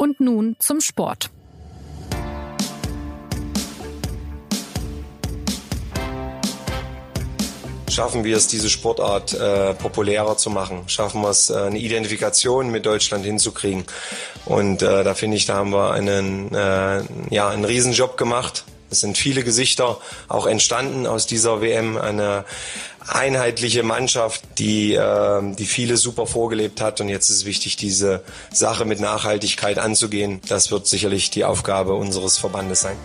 Und nun zum Sport. Schaffen wir es, diese Sportart äh, populärer zu machen? Schaffen wir es, äh, eine Identifikation mit Deutschland hinzukriegen? Und äh, da finde ich, da haben wir einen, äh, ja, einen Riesenjob gemacht. Es sind viele Gesichter auch entstanden aus dieser WM. Eine einheitliche Mannschaft, die, äh, die viele super vorgelebt hat. Und jetzt ist wichtig, diese Sache mit Nachhaltigkeit anzugehen. Das wird sicherlich die Aufgabe unseres Verbandes sein.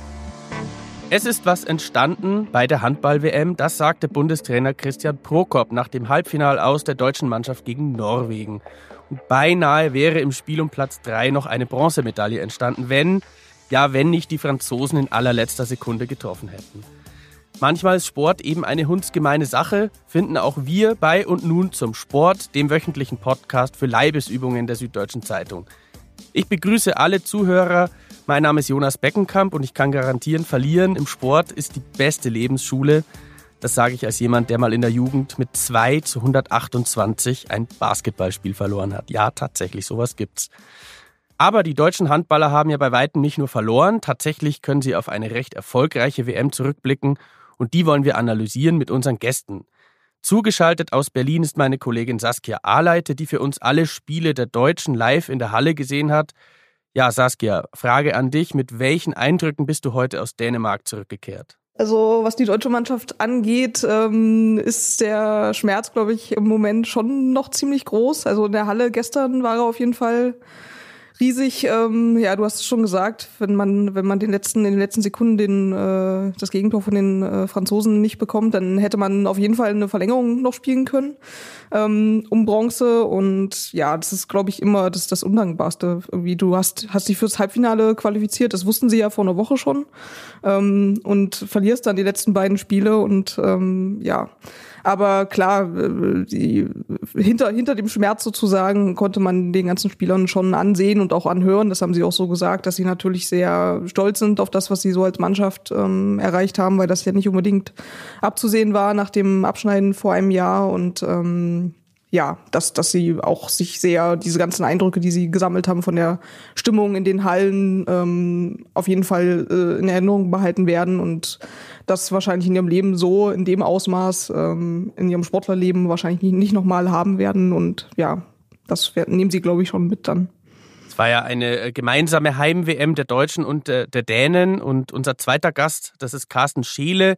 Es ist was entstanden bei der Handball-WM, das sagte Bundestrainer Christian Prokop nach dem Halbfinal aus der deutschen Mannschaft gegen Norwegen. Und beinahe wäre im Spiel um Platz 3 noch eine Bronzemedaille entstanden, wenn, ja, wenn nicht die Franzosen in allerletzter Sekunde getroffen hätten. Manchmal ist Sport eben eine hundsgemeine Sache, finden auch wir bei und nun zum Sport, dem wöchentlichen Podcast für Leibesübungen der Süddeutschen Zeitung. Ich begrüße alle Zuhörer. Mein Name ist Jonas Beckenkamp und ich kann garantieren, verlieren im Sport ist die beste Lebensschule. Das sage ich als jemand, der mal in der Jugend mit 2 zu 128 ein Basketballspiel verloren hat. Ja, tatsächlich, sowas gibt's. Aber die deutschen Handballer haben ja bei weitem nicht nur verloren, tatsächlich können sie auf eine recht erfolgreiche WM zurückblicken und die wollen wir analysieren mit unseren Gästen. Zugeschaltet aus Berlin ist meine Kollegin Saskia Ahleite, die für uns alle Spiele der Deutschen live in der Halle gesehen hat. Ja, Saskia, Frage an dich. Mit welchen Eindrücken bist du heute aus Dänemark zurückgekehrt? Also was die deutsche Mannschaft angeht, ähm, ist der Schmerz, glaube ich, im Moment schon noch ziemlich groß. Also in der Halle gestern war er auf jeden Fall riesig. Ähm, ja, du hast es schon gesagt, wenn man, wenn man den letzten, in den letzten Sekunden den, äh, das Gegentor von den äh, Franzosen nicht bekommt, dann hätte man auf jeden Fall eine Verlängerung noch spielen können ähm, um Bronze. Und ja, das ist, glaube ich, immer das, das Undankbarste. Irgendwie, du hast, hast dich fürs Halbfinale qualifiziert, das wussten sie ja vor einer Woche schon. Ähm, und verlierst dann die letzten beiden Spiele und ähm, ja. Aber klar, äh, die, hinter, hinter dem Schmerz sozusagen konnte man den ganzen Spielern schon ansehen und auch anhören. Das haben sie auch so gesagt, dass sie natürlich sehr stolz sind auf das, was sie so als Mannschaft ähm, erreicht haben, weil das ja nicht unbedingt abzusehen war nach dem Abschneiden vor einem Jahr. Und ähm, ja, dass, dass sie auch sich sehr, diese ganzen Eindrücke, die sie gesammelt haben von der Stimmung in den Hallen, ähm, auf jeden Fall äh, in Erinnerung behalten werden und das wahrscheinlich in ihrem Leben so in dem Ausmaß, ähm, in ihrem Sportlerleben wahrscheinlich nicht, nicht nochmal haben werden. Und ja, das nehmen sie, glaube ich, schon mit dann. Es war ja eine äh, gemeinsame Heim-WM der Deutschen und der, der Dänen. Und unser zweiter Gast, das ist Carsten Scheele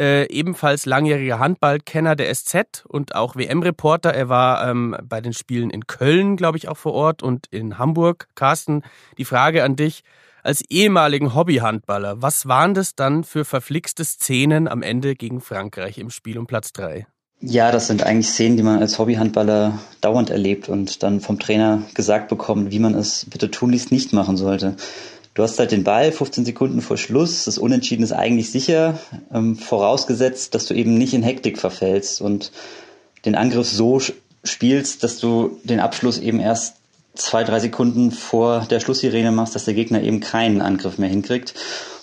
äh, ebenfalls langjähriger Handballkenner der SZ und auch WM-Reporter. Er war ähm, bei den Spielen in Köln, glaube ich, auch vor Ort und in Hamburg. Carsten, die Frage an dich. Als ehemaligen Hobbyhandballer, was waren das dann für verflixte Szenen am Ende gegen Frankreich im Spiel um Platz drei? Ja, das sind eigentlich Szenen, die man als Hobbyhandballer dauernd erlebt und dann vom Trainer gesagt bekommt, wie man es bitte tunlichst nicht machen sollte. Du hast halt den Ball 15 Sekunden vor Schluss. Das Unentschieden ist eigentlich sicher, ähm, vorausgesetzt, dass du eben nicht in Hektik verfällst und den Angriff so spielst, dass du den Abschluss eben erst zwei, drei Sekunden vor der Schlusssirene machst, dass der Gegner eben keinen Angriff mehr hinkriegt.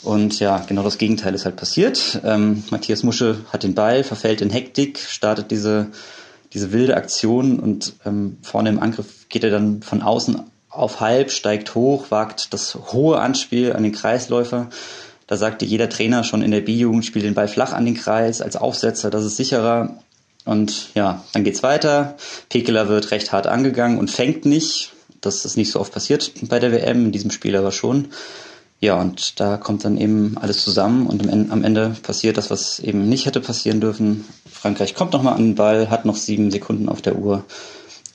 Und ja, genau das Gegenteil ist halt passiert. Ähm, Matthias Musche hat den Ball, verfällt in Hektik, startet diese, diese wilde Aktion und ähm, vorne im Angriff geht er dann von außen auf halb, steigt hoch, wagt das hohe Anspiel an den Kreisläufer. Da sagte jeder Trainer schon in der B-Jugend, spielt den Ball flach an den Kreis als Aufsetzer, das ist sicherer. Und ja, dann geht's weiter. Pekeler wird recht hart angegangen und fängt nicht. Das ist nicht so oft passiert bei der WM, in diesem Spiel aber schon. Ja, und da kommt dann eben alles zusammen und am Ende passiert das, was eben nicht hätte passieren dürfen. Frankreich kommt nochmal an den Ball, hat noch sieben Sekunden auf der Uhr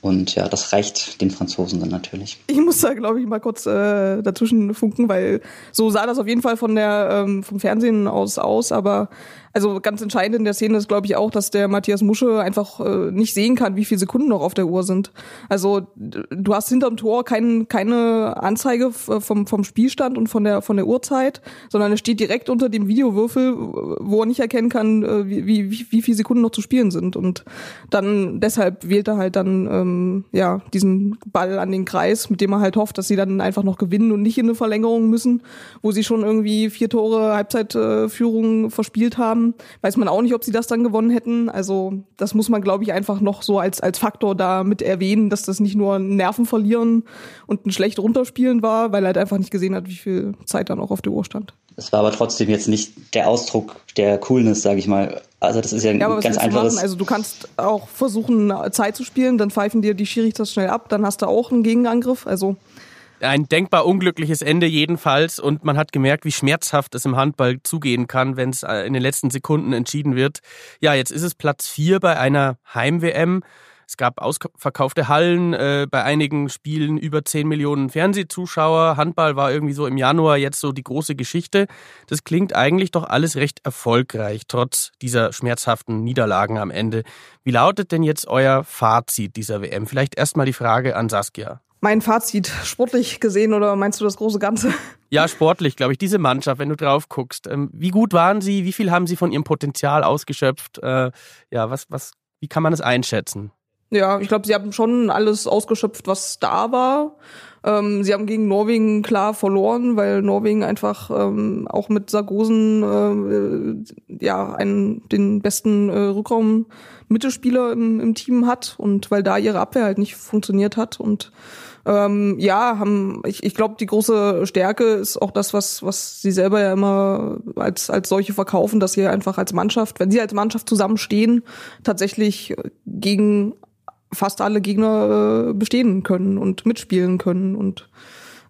und ja, das reicht den Franzosen dann natürlich. Ich muss da, glaube ich, mal kurz äh, dazwischen funken, weil so sah das auf jeden Fall von der ähm, vom Fernsehen aus aus, aber also ganz entscheidend in der Szene ist, glaube ich, auch, dass der Matthias Musche einfach äh, nicht sehen kann, wie viele Sekunden noch auf der Uhr sind. Also du hast hinterm Tor kein, keine Anzeige vom, vom Spielstand und von der, von der Uhrzeit, sondern es steht direkt unter dem Videowürfel, wo er nicht erkennen kann, äh, wie, wie, wie viele Sekunden noch zu spielen sind. Und dann deshalb wählt er halt dann ähm, ja diesen Ball an den Kreis, mit dem er halt hofft, dass sie dann einfach noch gewinnen und nicht in eine Verlängerung müssen, wo sie schon irgendwie vier Tore Halbzeitführung äh, verspielt haben. Weiß man auch nicht, ob sie das dann gewonnen hätten. Also das muss man, glaube ich, einfach noch so als als Faktor da mit erwähnen, dass das nicht nur ein Nerven verlieren und ein schlecht runterspielen war, weil er halt einfach nicht gesehen hat, wie viel Zeit dann auch auf der Uhr stand. Es war aber trotzdem jetzt nicht der Ausdruck der Coolness, sage ich mal. Also das ist ja ein ja, aber ganz einfaches. Also du kannst auch versuchen Zeit zu spielen, dann pfeifen dir die Schiedsrichter schnell ab, dann hast du auch einen Gegenangriff. Also ein denkbar unglückliches Ende jedenfalls und man hat gemerkt, wie schmerzhaft es im Handball zugehen kann, wenn es äh, in den letzten Sekunden entschieden wird. Ja, jetzt ist es Platz vier bei einer Heim-WM. Es gab ausverkaufte Hallen, äh, bei einigen Spielen über 10 Millionen Fernsehzuschauer. Handball war irgendwie so im Januar jetzt so die große Geschichte. Das klingt eigentlich doch alles recht erfolgreich, trotz dieser schmerzhaften Niederlagen am Ende. Wie lautet denn jetzt euer Fazit dieser WM? Vielleicht erstmal die Frage an Saskia. Mein Fazit, sportlich gesehen oder meinst du das große Ganze? Ja, sportlich, glaube ich. Diese Mannschaft, wenn du drauf guckst. Ähm, wie gut waren sie? Wie viel haben sie von ihrem Potenzial ausgeschöpft? Äh, ja, was, was, wie kann man es einschätzen? Ja, ich glaube, sie haben schon alles ausgeschöpft, was da war. Ähm, sie haben gegen Norwegen klar verloren, weil Norwegen einfach ähm, auch mit Sargosen äh, ja einen den besten äh, Rückraum-Mittelspieler im, im Team hat und weil da ihre Abwehr halt nicht funktioniert hat und ähm, ja, haben ich, ich glaube, die große Stärke ist auch das, was was sie selber ja immer als als solche verkaufen, dass sie einfach als Mannschaft, wenn sie als Mannschaft zusammenstehen, tatsächlich gegen fast alle Gegner äh, bestehen können und mitspielen können. Und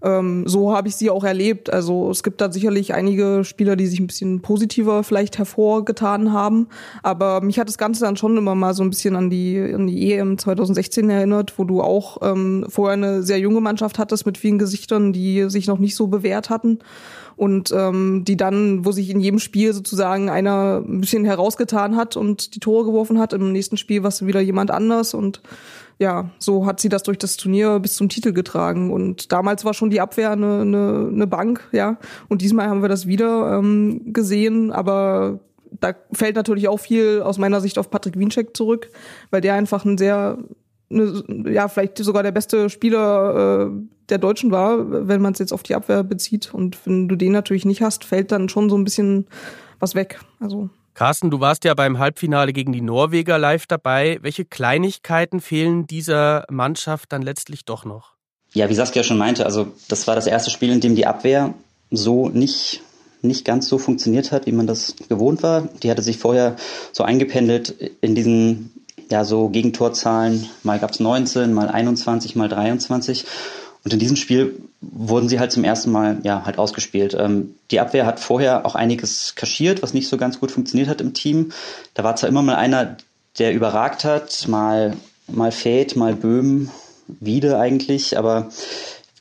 ähm, so habe ich sie auch erlebt. Also es gibt da sicherlich einige Spieler, die sich ein bisschen positiver vielleicht hervorgetan haben. Aber mich hat das Ganze dann schon immer mal so ein bisschen an die, an die EM 2016 erinnert, wo du auch ähm, vorher eine sehr junge Mannschaft hattest mit vielen Gesichtern, die sich noch nicht so bewährt hatten und ähm, die dann, wo sich in jedem Spiel sozusagen einer ein bisschen herausgetan hat und die Tore geworfen hat, im nächsten Spiel war es wieder jemand anders und ja, so hat sie das durch das Turnier bis zum Titel getragen. Und damals war schon die Abwehr eine, eine, eine Bank, ja. Und diesmal haben wir das wieder ähm, gesehen, aber da fällt natürlich auch viel aus meiner Sicht auf Patrick Wiencheck zurück, weil der einfach ein sehr, eine, ja, vielleicht sogar der beste Spieler äh, der Deutschen war, wenn man es jetzt auf die Abwehr bezieht. Und wenn du den natürlich nicht hast, fällt dann schon so ein bisschen was weg. Also Carsten, du warst ja beim Halbfinale gegen die Norweger live dabei. Welche Kleinigkeiten fehlen dieser Mannschaft dann letztlich doch noch? Ja, wie Saskia schon meinte, also das war das erste Spiel, in dem die Abwehr so nicht nicht ganz so funktioniert hat, wie man das gewohnt war. Die hatte sich vorher so eingependelt in diesen ja so Gegentorzahlen. Mal gab es 19, mal 21, mal 23. Und in diesem Spiel wurden sie halt zum ersten Mal ja halt ausgespielt. Ähm, die Abwehr hat vorher auch einiges kaschiert, was nicht so ganz gut funktioniert hat im Team. Da war zwar immer mal einer, der überragt hat, mal mal Fäth, mal Böhm, Wiede eigentlich, aber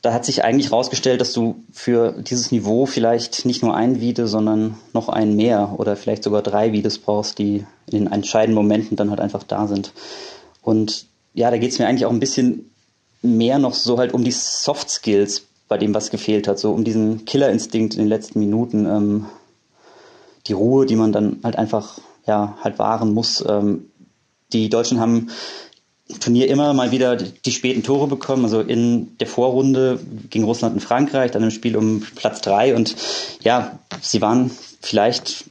da hat sich eigentlich herausgestellt, dass du für dieses Niveau vielleicht nicht nur ein Wiede, sondern noch einen mehr oder vielleicht sogar drei Wiedes brauchst, die in den entscheidenden Momenten dann halt einfach da sind. Und ja, da geht es mir eigentlich auch ein bisschen mehr noch so halt um die Soft Skills bei dem, was gefehlt hat, so um diesen Killerinstinkt in den letzten Minuten, ähm, die Ruhe, die man dann halt einfach ja halt wahren muss. Ähm, die Deutschen haben Turnier immer mal wieder die späten Tore bekommen, also in der Vorrunde gegen Russland und Frankreich, dann im Spiel um Platz drei und ja, sie waren vielleicht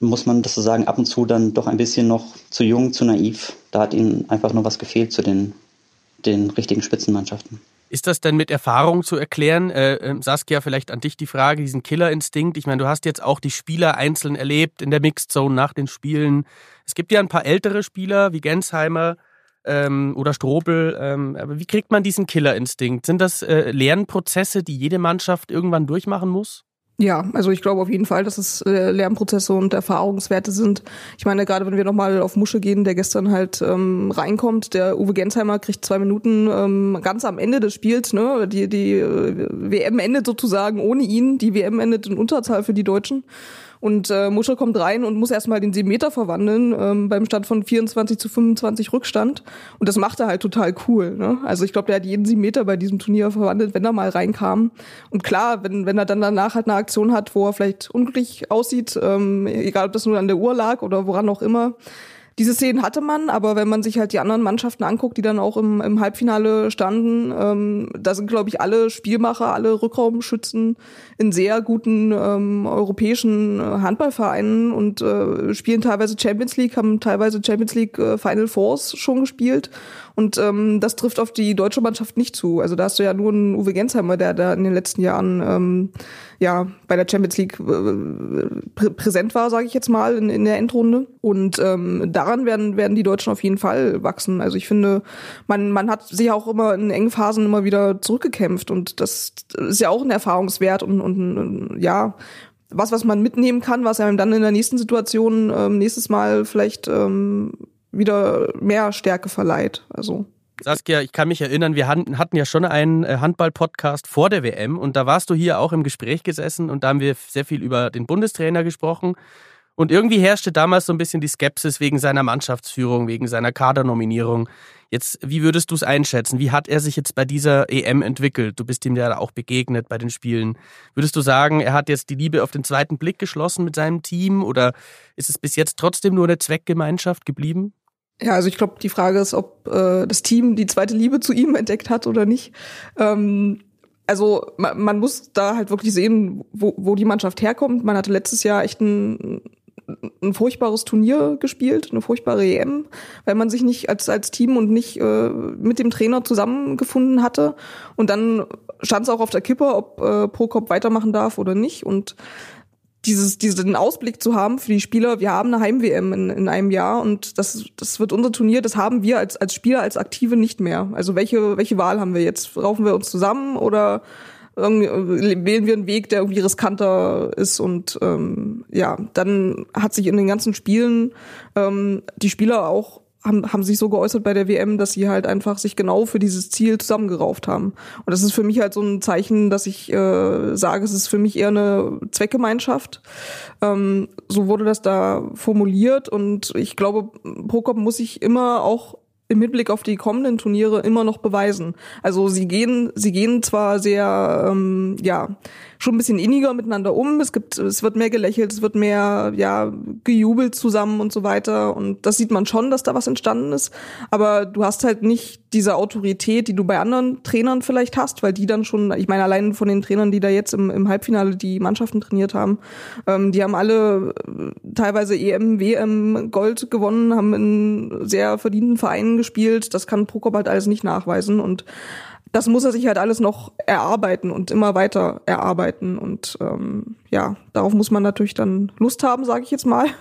muss man das so sagen, ab und zu dann doch ein bisschen noch zu jung, zu naiv. Da hat ihnen einfach nur was gefehlt zu den den richtigen Spitzenmannschaften. Ist das denn mit Erfahrung zu erklären? Äh, ähm, Saskia, vielleicht an dich die Frage, diesen Killerinstinkt. Ich meine, du hast jetzt auch die Spieler einzeln erlebt in der Mixed Zone nach den Spielen. Es gibt ja ein paar ältere Spieler wie Gensheimer ähm, oder Strobel. Ähm, aber wie kriegt man diesen Killerinstinkt? Sind das äh, Lernprozesse, die jede Mannschaft irgendwann durchmachen muss? Ja, also ich glaube auf jeden Fall, dass es äh, Lernprozesse und Erfahrungswerte sind. Ich meine, gerade wenn wir nochmal auf Musche gehen, der gestern halt ähm, reinkommt, der Uwe Gensheimer kriegt zwei Minuten ähm, ganz am Ende des Spiels, ne? Die, die äh, WM endet sozusagen ohne ihn, die WM endet in Unterzahl für die Deutschen. Und äh, Muschel kommt rein und muss erstmal den 7 Meter verwandeln ähm, beim Stand von 24 zu 25 Rückstand. Und das macht er halt total cool. Ne? Also ich glaube, der hat jeden 7 Meter bei diesem Turnier verwandelt, wenn er mal reinkam. Und klar, wenn, wenn er dann danach halt eine Aktion hat, wo er vielleicht unglücklich aussieht, ähm, egal ob das nur an der Uhr lag oder woran auch immer, diese Szenen hatte man, aber wenn man sich halt die anderen Mannschaften anguckt, die dann auch im, im Halbfinale standen, ähm, da sind, glaube ich, alle Spielmacher, alle Rückraumschützen in sehr guten ähm, europäischen Handballvereinen und äh, spielen teilweise Champions League, haben teilweise Champions League äh, Final Fours schon gespielt und ähm, das trifft auf die deutsche Mannschaft nicht zu. Also da hast du ja nur einen Uwe Gensheimer, der da in den letzten Jahren ähm, ja bei der Champions League äh, prä präsent war, sage ich jetzt mal, in, in der Endrunde. Und ähm, daran werden, werden die Deutschen auf jeden Fall wachsen. Also ich finde, man, man hat sich auch immer in engen Phasen immer wieder zurückgekämpft und das ist ja auch ein Erfahrungswert und, und ja, was, was man mitnehmen kann, was einem dann in der nächsten Situation ähm, nächstes Mal vielleicht ähm, wieder mehr Stärke verleiht. Also. Saskia, ich kann mich erinnern, wir hatten ja schon einen äh, Handball-Podcast vor der WM und da warst du hier auch im Gespräch gesessen und da haben wir sehr viel über den Bundestrainer gesprochen. Und irgendwie herrschte damals so ein bisschen die Skepsis wegen seiner Mannschaftsführung, wegen seiner Kadernominierung. Jetzt, wie würdest du es einschätzen? Wie hat er sich jetzt bei dieser EM entwickelt? Du bist ihm ja auch begegnet bei den Spielen. Würdest du sagen, er hat jetzt die Liebe auf den zweiten Blick geschlossen mit seinem Team oder ist es bis jetzt trotzdem nur eine Zweckgemeinschaft geblieben? Ja, also ich glaube, die Frage ist, ob äh, das Team die zweite Liebe zu ihm entdeckt hat oder nicht. Ähm, also man, man muss da halt wirklich sehen, wo, wo die Mannschaft herkommt. Man hatte letztes Jahr echt ein, ein furchtbares Turnier gespielt, eine furchtbare EM, weil man sich nicht als als Team und nicht äh, mit dem Trainer zusammengefunden hatte. Und dann stand es auch auf der Kippe, ob äh, Prokop weitermachen darf oder nicht. Und dieses, diesen Ausblick zu haben für die Spieler, wir haben eine Heim-WM in, in einem Jahr und das, das wird unser Turnier, das haben wir als, als Spieler, als Aktive nicht mehr. Also welche, welche Wahl haben wir jetzt? Raufen wir uns zusammen oder irgendwie wählen wir einen Weg, der irgendwie riskanter ist und ähm, ja, dann hat sich in den ganzen Spielen ähm, die Spieler auch haben, haben sich so geäußert bei der WM, dass sie halt einfach sich genau für dieses Ziel zusammengerauft haben. Und das ist für mich halt so ein Zeichen, dass ich äh, sage, es ist für mich eher eine Zweckgemeinschaft. Ähm, so wurde das da formuliert und ich glaube, Prokop muss sich immer auch im Hinblick auf die kommenden Turniere immer noch beweisen. Also sie gehen, sie gehen zwar sehr, ähm, ja, schon ein bisschen inniger miteinander um. Es gibt, es wird mehr gelächelt, es wird mehr, ja, gejubelt zusammen und so weiter. Und das sieht man schon, dass da was entstanden ist. Aber du hast halt nicht diese Autorität, die du bei anderen Trainern vielleicht hast, weil die dann schon, ich meine, allein von den Trainern, die da jetzt im, im Halbfinale die Mannschaften trainiert haben, ähm, die haben alle äh, teilweise EM, WM Gold gewonnen, haben in sehr verdienten Vereinen gespielt. Das kann Prokop halt alles nicht nachweisen. Und das muss er sich halt alles noch erarbeiten und immer weiter erarbeiten. Und ähm, ja, darauf muss man natürlich dann Lust haben, sage ich jetzt mal.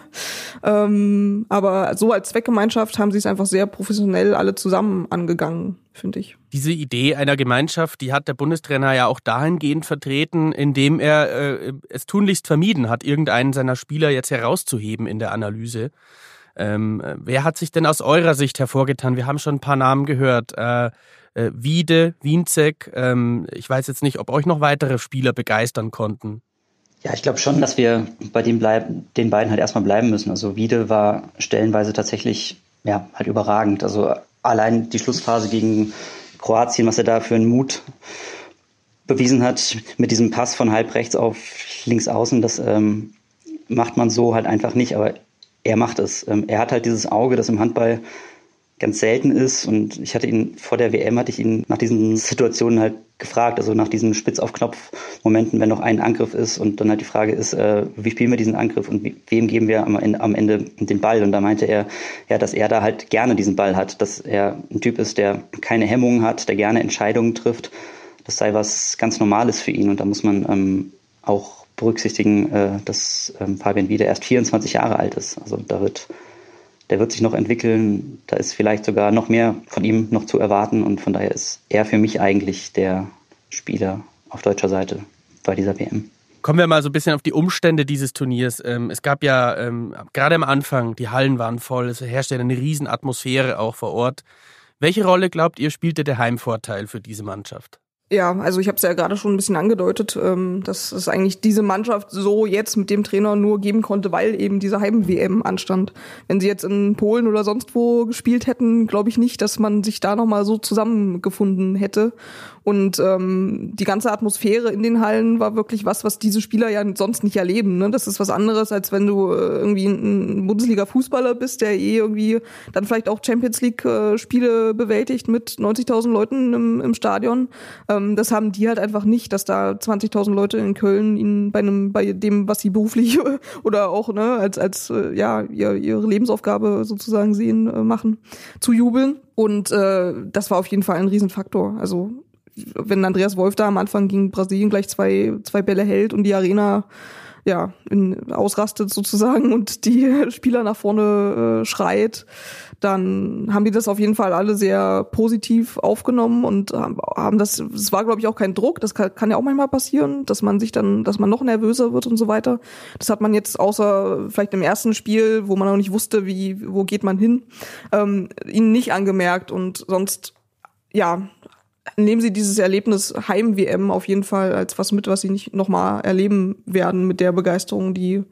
Ähm, aber so als Zweckgemeinschaft haben sie es einfach sehr professionell alle zusammen angegangen, finde ich. Diese Idee einer Gemeinschaft, die hat der Bundestrainer ja auch dahingehend vertreten, indem er äh, es tunlichst vermieden hat, irgendeinen seiner Spieler jetzt herauszuheben in der Analyse. Ähm, wer hat sich denn aus eurer Sicht hervorgetan? Wir haben schon ein paar Namen gehört. Äh, äh, Wiede, Wienzek. Ähm, ich weiß jetzt nicht, ob euch noch weitere Spieler begeistern konnten. Ja, ich glaube schon, dass wir bei den, bleiben, den beiden halt erstmal bleiben müssen. Also Wiede war stellenweise tatsächlich ja, halt überragend. Also allein die Schlussphase gegen Kroatien, was er da für einen Mut bewiesen hat mit diesem Pass von halb rechts auf links außen, das ähm, macht man so halt einfach nicht, aber er macht es. Ähm, er hat halt dieses Auge, das im Handball ganz selten ist. Und ich hatte ihn vor der WM, hatte ich ihn nach diesen Situationen halt gefragt, also nach diesen Spitz auf Knopf-Momenten, wenn noch ein Angriff ist und dann halt die Frage ist, äh, wie spielen wir diesen Angriff und wem geben wir am Ende, am Ende den Ball? Und da meinte er, ja, dass er da halt gerne diesen Ball hat, dass er ein Typ ist, der keine Hemmungen hat, der gerne Entscheidungen trifft. Das sei was ganz Normales für ihn und da muss man ähm, auch berücksichtigen, äh, dass ähm, Fabian Wiede erst 24 Jahre alt ist. Also da wird der wird sich noch entwickeln. Da ist vielleicht sogar noch mehr von ihm noch zu erwarten und von daher ist er für mich eigentlich der Spieler auf deutscher Seite bei dieser WM. Kommen wir mal so ein bisschen auf die Umstände dieses Turniers. Ähm, es gab ja ähm, gerade am Anfang, die Hallen waren voll, es herrschte eine Riesenatmosphäre auch vor Ort. Welche Rolle glaubt ihr, spielte der Heimvorteil für diese Mannschaft? Ja, also ich habe es ja gerade schon ein bisschen angedeutet, ähm, dass es eigentlich diese Mannschaft so jetzt mit dem Trainer nur geben konnte, weil eben diese Heim-WM anstand. Wenn sie jetzt in Polen oder sonst wo gespielt hätten, glaube ich nicht, dass man sich da nochmal so zusammengefunden hätte. Und ähm, die ganze Atmosphäre in den Hallen war wirklich was, was diese Spieler ja sonst nicht erleben. Ne? Das ist was anderes, als wenn du äh, irgendwie ein Bundesliga-Fußballer bist, der eh irgendwie dann vielleicht auch Champions League-Spiele bewältigt mit 90.000 Leuten im, im Stadion. Ähm, das haben die halt einfach nicht, dass da 20.000 Leute in Köln ihnen bei einem, bei dem, was sie beruflich oder auch ne, als als äh, ja ihr, ihre Lebensaufgabe sozusagen sehen äh, machen, zu jubeln. Und äh, das war auf jeden Fall ein Riesenfaktor. Also wenn Andreas Wolf da am Anfang gegen Brasilien gleich zwei, zwei Bälle hält und die Arena ja, in, ausrastet sozusagen und die Spieler nach vorne äh, schreit, dann haben die das auf jeden Fall alle sehr positiv aufgenommen und haben das, es war glaube ich auch kein Druck, das kann, kann, ja auch manchmal passieren, dass man sich dann, dass man noch nervöser wird und so weiter. Das hat man jetzt außer vielleicht im ersten Spiel, wo man noch nicht wusste, wie, wo geht man hin, ähm, ihnen nicht angemerkt und sonst, ja, nehmen Sie dieses Erlebnis Heim-WM auf jeden Fall als was mit, was Sie nicht nochmal erleben werden mit der Begeisterung, die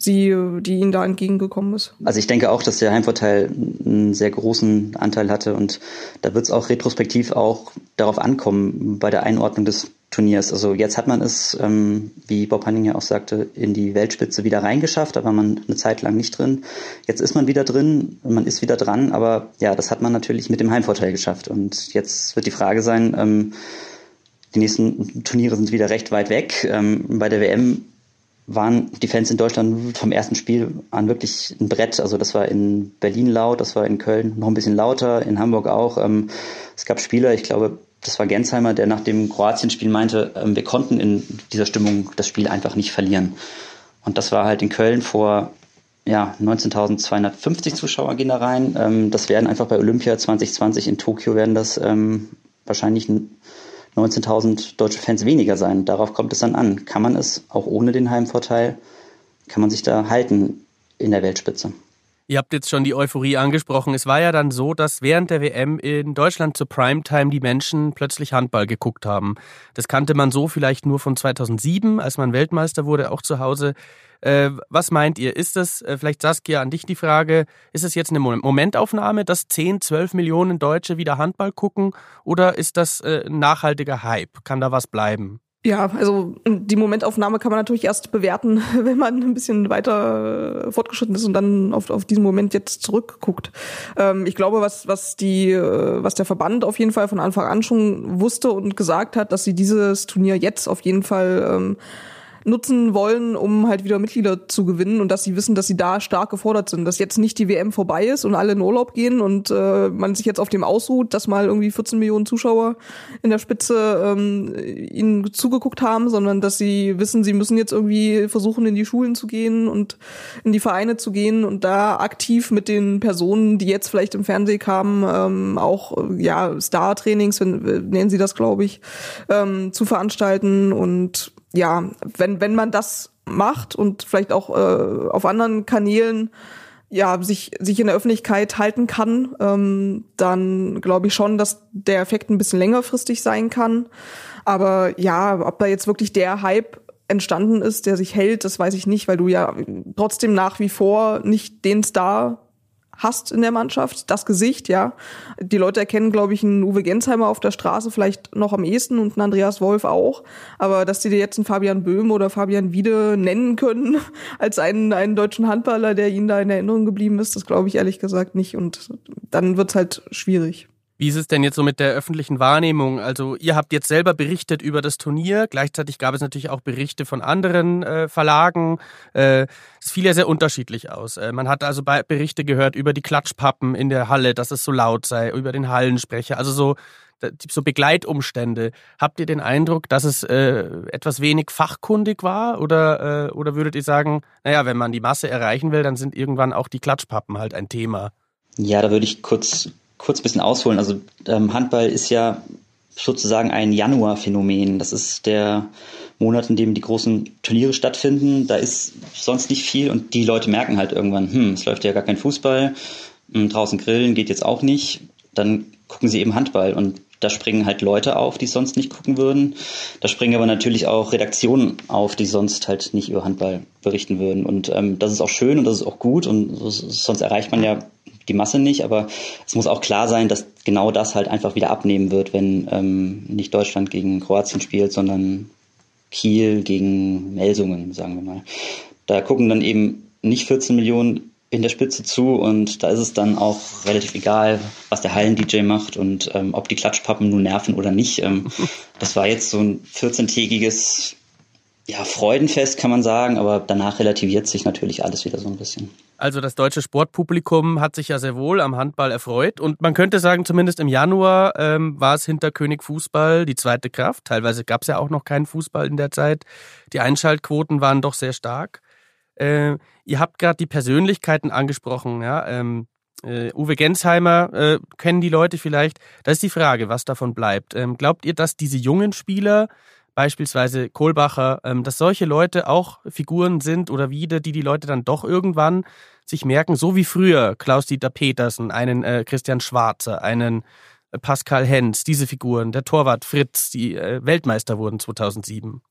sie, die ihnen da entgegengekommen ist. Also ich denke auch, dass der Heimvorteil einen sehr großen Anteil hatte und da wird es auch retrospektiv auch darauf ankommen bei der Einordnung des Turniers. Also jetzt hat man es, ähm, wie Bob Hanning ja auch sagte, in die Weltspitze wieder reingeschafft, war man eine Zeit lang nicht drin. Jetzt ist man wieder drin, man ist wieder dran, aber ja, das hat man natürlich mit dem Heimvorteil geschafft. Und jetzt wird die Frage sein, ähm, die nächsten Turniere sind wieder recht weit weg. Ähm, bei der WM waren die Fans in Deutschland vom ersten Spiel an wirklich ein Brett. Also das war in Berlin laut, das war in Köln noch ein bisschen lauter, in Hamburg auch. Ähm, es gab Spieler, ich glaube, das war Gensheimer, der nach dem Kroatien-Spiel meinte, ähm, wir konnten in dieser Stimmung das Spiel einfach nicht verlieren. Und das war halt in Köln vor ja, 19.250 Zuschauer gehen da rein. Ähm, das werden einfach bei Olympia 2020 in Tokio werden das ähm, wahrscheinlich 19.000 deutsche Fans weniger sein. Darauf kommt es dann an. Kann man es auch ohne den Heimvorteil, kann man sich da halten in der Weltspitze? Ihr habt jetzt schon die Euphorie angesprochen. Es war ja dann so, dass während der WM in Deutschland zur Primetime die Menschen plötzlich Handball geguckt haben. Das kannte man so vielleicht nur von 2007, als man Weltmeister wurde, auch zu Hause. Äh, was meint ihr? Ist das, äh, vielleicht Saskia, an dich die Frage, ist es jetzt eine Momentaufnahme, dass 10, 12 Millionen Deutsche wieder Handball gucken oder ist das äh, ein nachhaltiger Hype? Kann da was bleiben? Ja, also die Momentaufnahme kann man natürlich erst bewerten, wenn man ein bisschen weiter äh, fortgeschritten ist und dann auf, auf diesen Moment jetzt zurückguckt. Ähm, ich glaube, was, was die, äh, was der Verband auf jeden Fall von Anfang an schon wusste und gesagt hat, dass sie dieses Turnier jetzt auf jeden Fall ähm, nutzen wollen, um halt wieder Mitglieder zu gewinnen und dass sie wissen, dass sie da stark gefordert sind, dass jetzt nicht die WM vorbei ist und alle in Urlaub gehen und äh, man sich jetzt auf dem ausruht, dass mal irgendwie 14 Millionen Zuschauer in der Spitze ähm, ihnen zugeguckt haben, sondern dass sie wissen, sie müssen jetzt irgendwie versuchen, in die Schulen zu gehen und in die Vereine zu gehen und da aktiv mit den Personen, die jetzt vielleicht im Fernsehen kamen, ähm, auch ja Star-Trainings, nennen sie das, glaube ich, ähm, zu veranstalten und ja, wenn, wenn man das macht und vielleicht auch äh, auf anderen Kanälen ja, sich, sich in der Öffentlichkeit halten kann, ähm, dann glaube ich schon, dass der Effekt ein bisschen längerfristig sein kann. Aber ja, ob da jetzt wirklich der Hype entstanden ist, der sich hält, das weiß ich nicht, weil du ja trotzdem nach wie vor nicht den Star hast in der Mannschaft, das Gesicht, ja. Die Leute erkennen, glaube ich, einen Uwe Gensheimer auf der Straße vielleicht noch am ehesten und einen Andreas Wolf auch. Aber dass die dir jetzt einen Fabian Böhm oder Fabian Wiede nennen können als einen, einen deutschen Handballer, der ihnen da in Erinnerung geblieben ist, das glaube ich ehrlich gesagt nicht. Und dann wird's halt schwierig. Wie ist es denn jetzt so mit der öffentlichen Wahrnehmung? Also ihr habt jetzt selber berichtet über das Turnier. Gleichzeitig gab es natürlich auch Berichte von anderen äh, Verlagen. Äh, es fiel ja sehr unterschiedlich aus. Äh, man hat also Berichte gehört über die Klatschpappen in der Halle, dass es so laut sei, über den Hallensprecher. Also so so Begleitumstände. Habt ihr den Eindruck, dass es äh, etwas wenig fachkundig war? Oder, äh, oder würdet ihr sagen, naja, wenn man die Masse erreichen will, dann sind irgendwann auch die Klatschpappen halt ein Thema? Ja, da würde ich kurz kurz ein bisschen ausholen. Also ähm, Handball ist ja sozusagen ein Januarphänomen. Das ist der Monat, in dem die großen Turniere stattfinden. Da ist sonst nicht viel und die Leute merken halt irgendwann, hm, es läuft ja gar kein Fußball, hm, draußen grillen geht jetzt auch nicht. Dann gucken sie eben Handball und da springen halt Leute auf, die sonst nicht gucken würden. Da springen aber natürlich auch Redaktionen auf, die sonst halt nicht über Handball berichten würden. Und ähm, das ist auch schön und das ist auch gut und sonst erreicht man ja die Masse nicht. Aber es muss auch klar sein, dass genau das halt einfach wieder abnehmen wird, wenn ähm, nicht Deutschland gegen Kroatien spielt, sondern Kiel gegen Melsungen, sagen wir mal. Da gucken dann eben nicht 14 Millionen in der Spitze zu und da ist es dann auch relativ egal, was der Hallen-DJ macht und ähm, ob die Klatschpappen nun nerven oder nicht. Ähm, das war jetzt so ein 14-tägiges ja, Freudenfest, kann man sagen, aber danach relativiert sich natürlich alles wieder so ein bisschen. Also das deutsche Sportpublikum hat sich ja sehr wohl am Handball erfreut und man könnte sagen, zumindest im Januar ähm, war es hinter König Fußball die zweite Kraft. Teilweise gab es ja auch noch keinen Fußball in der Zeit. Die Einschaltquoten waren doch sehr stark. Äh, ihr habt gerade die Persönlichkeiten angesprochen, ja. Ähm, äh, Uwe Gensheimer äh, kennen die Leute vielleicht. Da ist die Frage, was davon bleibt. Ähm, glaubt ihr, dass diese jungen Spieler, beispielsweise Kohlbacher, ähm, dass solche Leute auch Figuren sind oder wieder, die die Leute dann doch irgendwann sich merken, so wie früher Klaus-Dieter Petersen, einen äh, Christian Schwarzer, einen äh, Pascal Hens, diese Figuren, der Torwart Fritz, die äh, Weltmeister wurden 2007?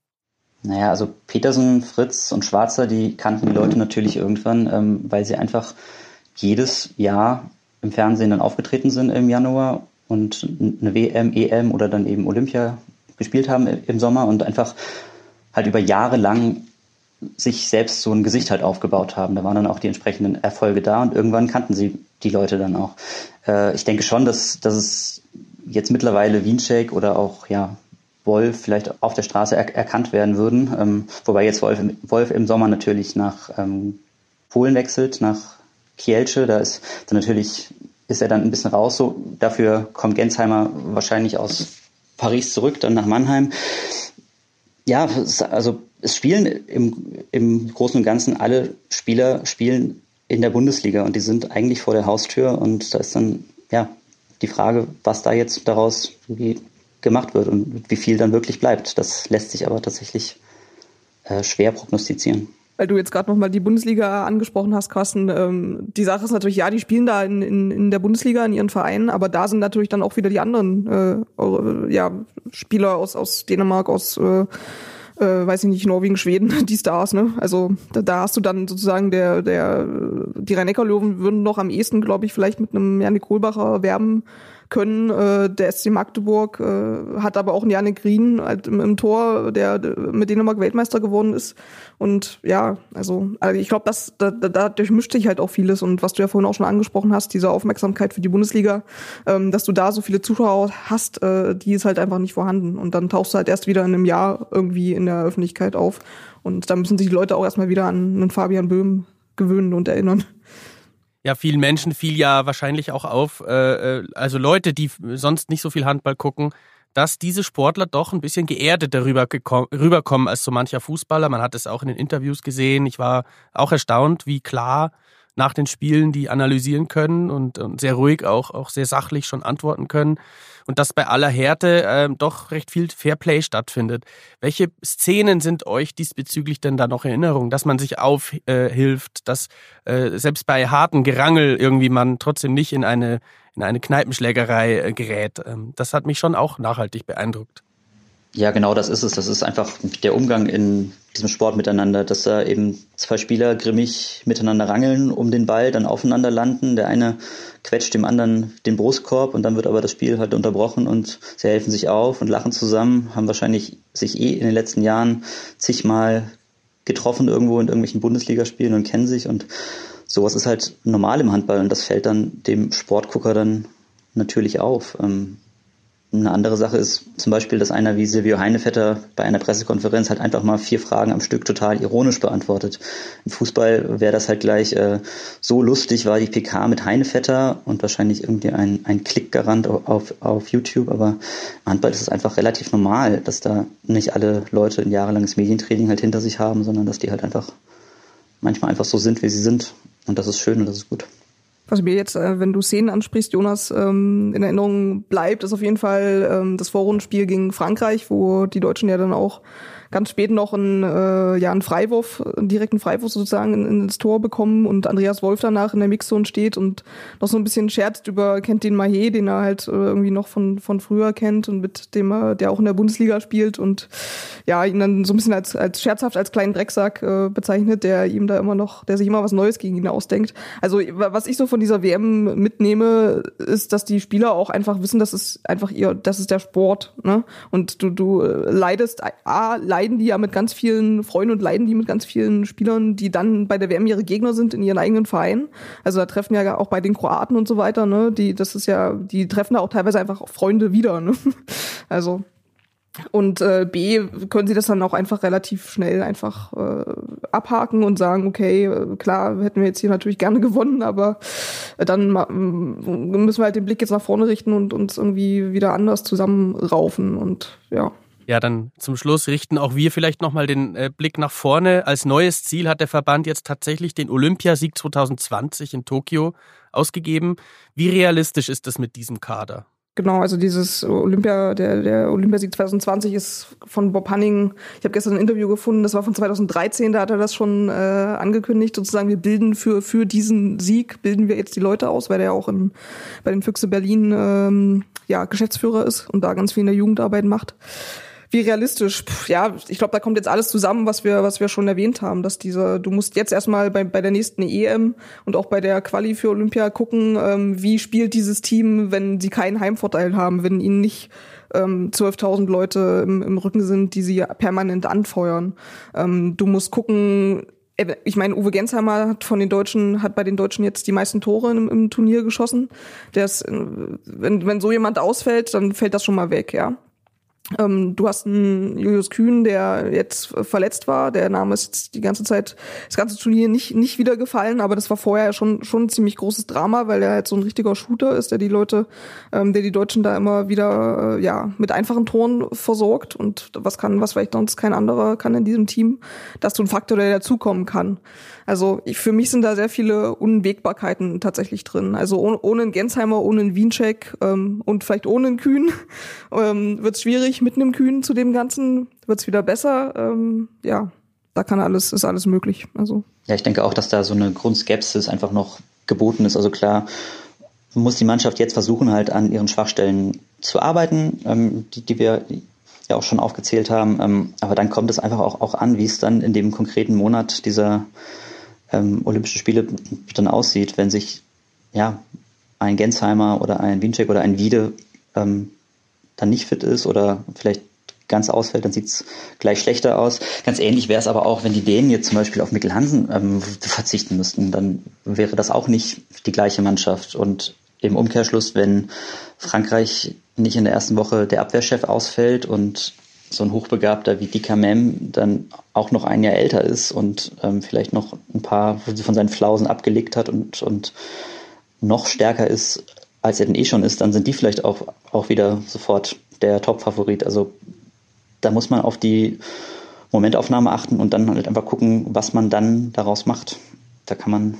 Naja, also Petersen, Fritz und Schwarzer, die kannten die Leute natürlich irgendwann, ähm, weil sie einfach jedes Jahr im Fernsehen dann aufgetreten sind im Januar und eine WM, EM oder dann eben Olympia gespielt haben im Sommer und einfach halt über Jahre lang sich selbst so ein Gesicht halt aufgebaut haben. Da waren dann auch die entsprechenden Erfolge da und irgendwann kannten sie die Leute dann auch. Äh, ich denke schon, dass, dass es jetzt mittlerweile Wienshake oder auch ja Wolf vielleicht auf der Straße er erkannt werden würden. Ähm, wobei jetzt Wolf, Wolf im Sommer natürlich nach ähm, Polen wechselt, nach Kielce. Da ist dann natürlich ist er dann ein bisschen raus. So dafür kommt Gensheimer wahrscheinlich aus Paris zurück, dann nach Mannheim. Ja, also es spielen im, im Großen und Ganzen alle Spieler spielen in der Bundesliga und die sind eigentlich vor der Haustür und da ist dann ja die Frage, was da jetzt daraus gemacht wird und wie viel dann wirklich bleibt. Das lässt sich aber tatsächlich äh, schwer prognostizieren. Weil du jetzt gerade nochmal die Bundesliga angesprochen hast, Carsten. Ähm, die Sache ist natürlich, ja, die spielen da in, in, in der Bundesliga, in ihren Vereinen, aber da sind natürlich dann auch wieder die anderen äh, ja, Spieler aus, aus Dänemark, aus äh, äh, weiß ich nicht, Norwegen, Schweden, die Stars, ne? Also da, da hast du dann sozusagen der, der, die Rhein-Neckar-Löwen würden noch am ehesten, glaube ich, vielleicht mit einem Janik Kohlbacher werben können. Äh, der SC Magdeburg äh, hat aber auch einen Janik Green halt im, im Tor, der, der mit Dänemark Weltmeister geworden ist. Und ja, also, also ich glaube, das da, da durchmischt sich halt auch vieles. Und was du ja vorhin auch schon angesprochen hast, diese Aufmerksamkeit für die Bundesliga, ähm, dass du da so viele Zuschauer hast, äh, die ist halt einfach nicht vorhanden. Und dann tauchst du halt erst wieder in einem Jahr irgendwie in der Öffentlichkeit auf. Und da müssen sich die Leute auch erstmal wieder an einen Fabian Böhm gewöhnen und erinnern ja, vielen Menschen fiel ja wahrscheinlich auch auf, äh, äh, also Leute, die sonst nicht so viel Handball gucken, dass diese Sportler doch ein bisschen geerdeter rüberkommen als so mancher Fußballer. Man hat es auch in den Interviews gesehen. Ich war auch erstaunt, wie klar nach den Spielen die analysieren können und, und sehr ruhig auch, auch sehr sachlich schon antworten können und dass bei aller Härte äh, doch recht viel Fairplay stattfindet. Welche Szenen sind euch diesbezüglich denn da noch in Erinnerung, dass man sich aufhilft, äh, dass äh, selbst bei harten Gerangel irgendwie man trotzdem nicht in eine, in eine Kneipenschlägerei äh, gerät? Ähm, das hat mich schon auch nachhaltig beeindruckt. Ja, genau das ist es. Das ist einfach der Umgang in diesem Sport miteinander, dass da eben zwei Spieler grimmig miteinander rangeln um den Ball, dann aufeinander landen. Der eine quetscht dem anderen den Brustkorb und dann wird aber das Spiel halt unterbrochen und sie helfen sich auf und lachen zusammen, haben wahrscheinlich sich eh in den letzten Jahren zigmal getroffen irgendwo in irgendwelchen Bundesligaspielen und kennen sich und sowas ist halt normal im Handball und das fällt dann dem Sportgucker dann natürlich auf. Ähm, eine andere Sache ist zum Beispiel, dass einer wie Silvio Heinevetter bei einer Pressekonferenz halt einfach mal vier Fragen am Stück total ironisch beantwortet. Im Fußball wäre das halt gleich äh, so lustig war die PK mit Heinevetter und wahrscheinlich irgendwie ein, ein Klickgarant auf, auf YouTube, aber im Handball ist es einfach relativ normal, dass da nicht alle Leute ein jahrelanges Medientraining halt hinter sich haben, sondern dass die halt einfach manchmal einfach so sind, wie sie sind. Und das ist schön und das ist gut. Was mir jetzt, äh, wenn du Szenen ansprichst, Jonas, ähm, in Erinnerung bleibt, ist auf jeden Fall ähm, das Vorrundenspiel gegen Frankreich, wo die Deutschen ja dann auch ganz spät noch einen, äh, ja, einen Freiwurf, einen direkten Freiwurf sozusagen in, ins Tor bekommen und Andreas Wolf danach in der Mixzone steht und noch so ein bisschen scherzt über, kennt den Mahé, den er halt äh, irgendwie noch von, von früher kennt und mit dem er, der auch in der Bundesliga spielt und ja, ihn dann so ein bisschen als, als scherzhaft als kleinen Drecksack äh, bezeichnet, der ihm da immer noch, der sich immer was Neues gegen ihn ausdenkt. Also was ich so von dieser WM mitnehme, ist, dass die Spieler auch einfach wissen, dass es einfach ihr, das ist der Sport, ne? Und du, du äh, leidest, A, leiden die ja mit ganz vielen Freunden und leiden die mit ganz vielen Spielern, die dann bei der WM ihre Gegner sind in ihren eigenen Vereinen. Also da treffen ja auch bei den Kroaten und so weiter, ne, die, das ist ja, die treffen da auch teilweise einfach Freunde wieder, ne? Also und äh, B können sie das dann auch einfach relativ schnell einfach äh, abhaken und sagen, okay, äh, klar, hätten wir jetzt hier natürlich gerne gewonnen, aber dann müssen wir halt den Blick jetzt nach vorne richten und uns irgendwie wieder anders zusammenraufen und ja. Ja, dann zum Schluss richten auch wir vielleicht nochmal den äh, Blick nach vorne. Als neues Ziel hat der Verband jetzt tatsächlich den Olympiasieg 2020 in Tokio ausgegeben. Wie realistisch ist das mit diesem Kader? Genau, also dieses Olympia, der, der Olympiasieg 2020 ist von Bob Hanning. Ich habe gestern ein Interview gefunden, das war von 2013, da hat er das schon äh, angekündigt, sozusagen, wir bilden für, für diesen Sieg, bilden wir jetzt die Leute aus, weil der ja auch in, bei den Füchse Berlin ähm, ja, Geschäftsführer ist und da ganz viel in der Jugendarbeit macht wie realistisch? Puh, ja, ich glaube, da kommt jetzt alles zusammen, was wir, was wir schon erwähnt haben, dass diese, du musst jetzt erstmal bei, bei der nächsten EM und auch bei der Quali für Olympia gucken, ähm, wie spielt dieses Team, wenn sie keinen Heimvorteil haben, wenn ihnen nicht ähm, 12.000 Leute im, im Rücken sind, die sie permanent anfeuern. Ähm, du musst gucken, äh, ich meine, Uwe Gensheimer hat von den Deutschen, hat bei den Deutschen jetzt die meisten Tore im, im Turnier geschossen. Der ist, äh, wenn, wenn so jemand ausfällt, dann fällt das schon mal weg, ja. Ähm, du hast einen Julius Kühn, der jetzt verletzt war. Der Name ist die ganze Zeit, das ganze Turnier nicht, nicht wieder gefallen, aber das war vorher schon, schon ein ziemlich großes Drama, weil er halt so ein richtiger Shooter ist, der die Leute, ähm, der die Deutschen da immer wieder, äh, ja, mit einfachen Toren versorgt. Und was kann, was vielleicht sonst kein anderer kann in diesem Team, dass du ein Faktor, der dazukommen kann. Also für mich sind da sehr viele Unwägbarkeiten tatsächlich drin. Also ohne, ohne einen Gensheimer, ohne einen Wiencheck ähm, und vielleicht ohne einen Kühn ähm, wird es schwierig. Mit einem Kühn zu dem Ganzen wird es wieder besser. Ähm, ja, da kann alles, ist alles möglich. Also. Ja, ich denke auch, dass da so eine Grundskepsis einfach noch geboten ist. Also klar, muss die Mannschaft jetzt versuchen, halt an ihren Schwachstellen zu arbeiten, ähm, die, die wir ja auch schon aufgezählt haben. Ähm, aber dann kommt es einfach auch, auch an, wie es dann in dem konkreten Monat dieser ähm, Olympische Spiele dann aussieht, wenn sich ja ein Gensheimer oder ein Winczek oder ein Wiede ähm, dann nicht fit ist oder vielleicht ganz ausfällt, dann sieht's gleich schlechter aus. Ganz ähnlich wäre es aber auch, wenn die Dänen jetzt zum Beispiel auf Mikkel Hansen ähm, verzichten müssten, dann wäre das auch nicht die gleiche Mannschaft. Und im Umkehrschluss, wenn Frankreich nicht in der ersten Woche der Abwehrchef ausfällt und so ein Hochbegabter wie Dika Mem dann auch noch ein Jahr älter ist und ähm, vielleicht noch ein paar von seinen Flausen abgelegt hat und, und noch stärker ist, als er denn eh schon ist, dann sind die vielleicht auch, auch wieder sofort der Top-Favorit. Also da muss man auf die Momentaufnahme achten und dann halt einfach gucken, was man dann daraus macht. Da kann man,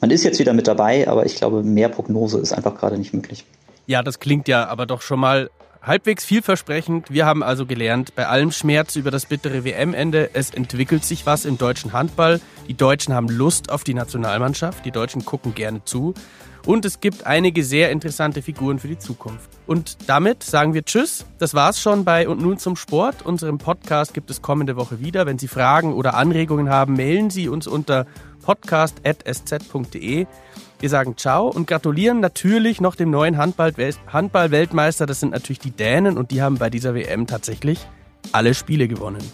man ist jetzt wieder mit dabei, aber ich glaube, mehr Prognose ist einfach gerade nicht möglich. Ja, das klingt ja aber doch schon mal halbwegs vielversprechend. Wir haben also gelernt, bei allem Schmerz über das bittere WM-Ende, es entwickelt sich was im deutschen Handball. Die Deutschen haben Lust auf die Nationalmannschaft, die Deutschen gucken gerne zu. Und es gibt einige sehr interessante Figuren für die Zukunft. Und damit sagen wir Tschüss. Das war's schon bei Und nun zum Sport. Unserem Podcast gibt es kommende Woche wieder. Wenn Sie Fragen oder Anregungen haben, mailen Sie uns unter podcast.sz.de. Wir sagen Ciao und gratulieren natürlich noch dem neuen Handball-Weltmeister. Das sind natürlich die Dänen und die haben bei dieser WM tatsächlich alle Spiele gewonnen.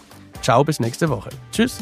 Ciao, bis nächste Woche. Tschüss.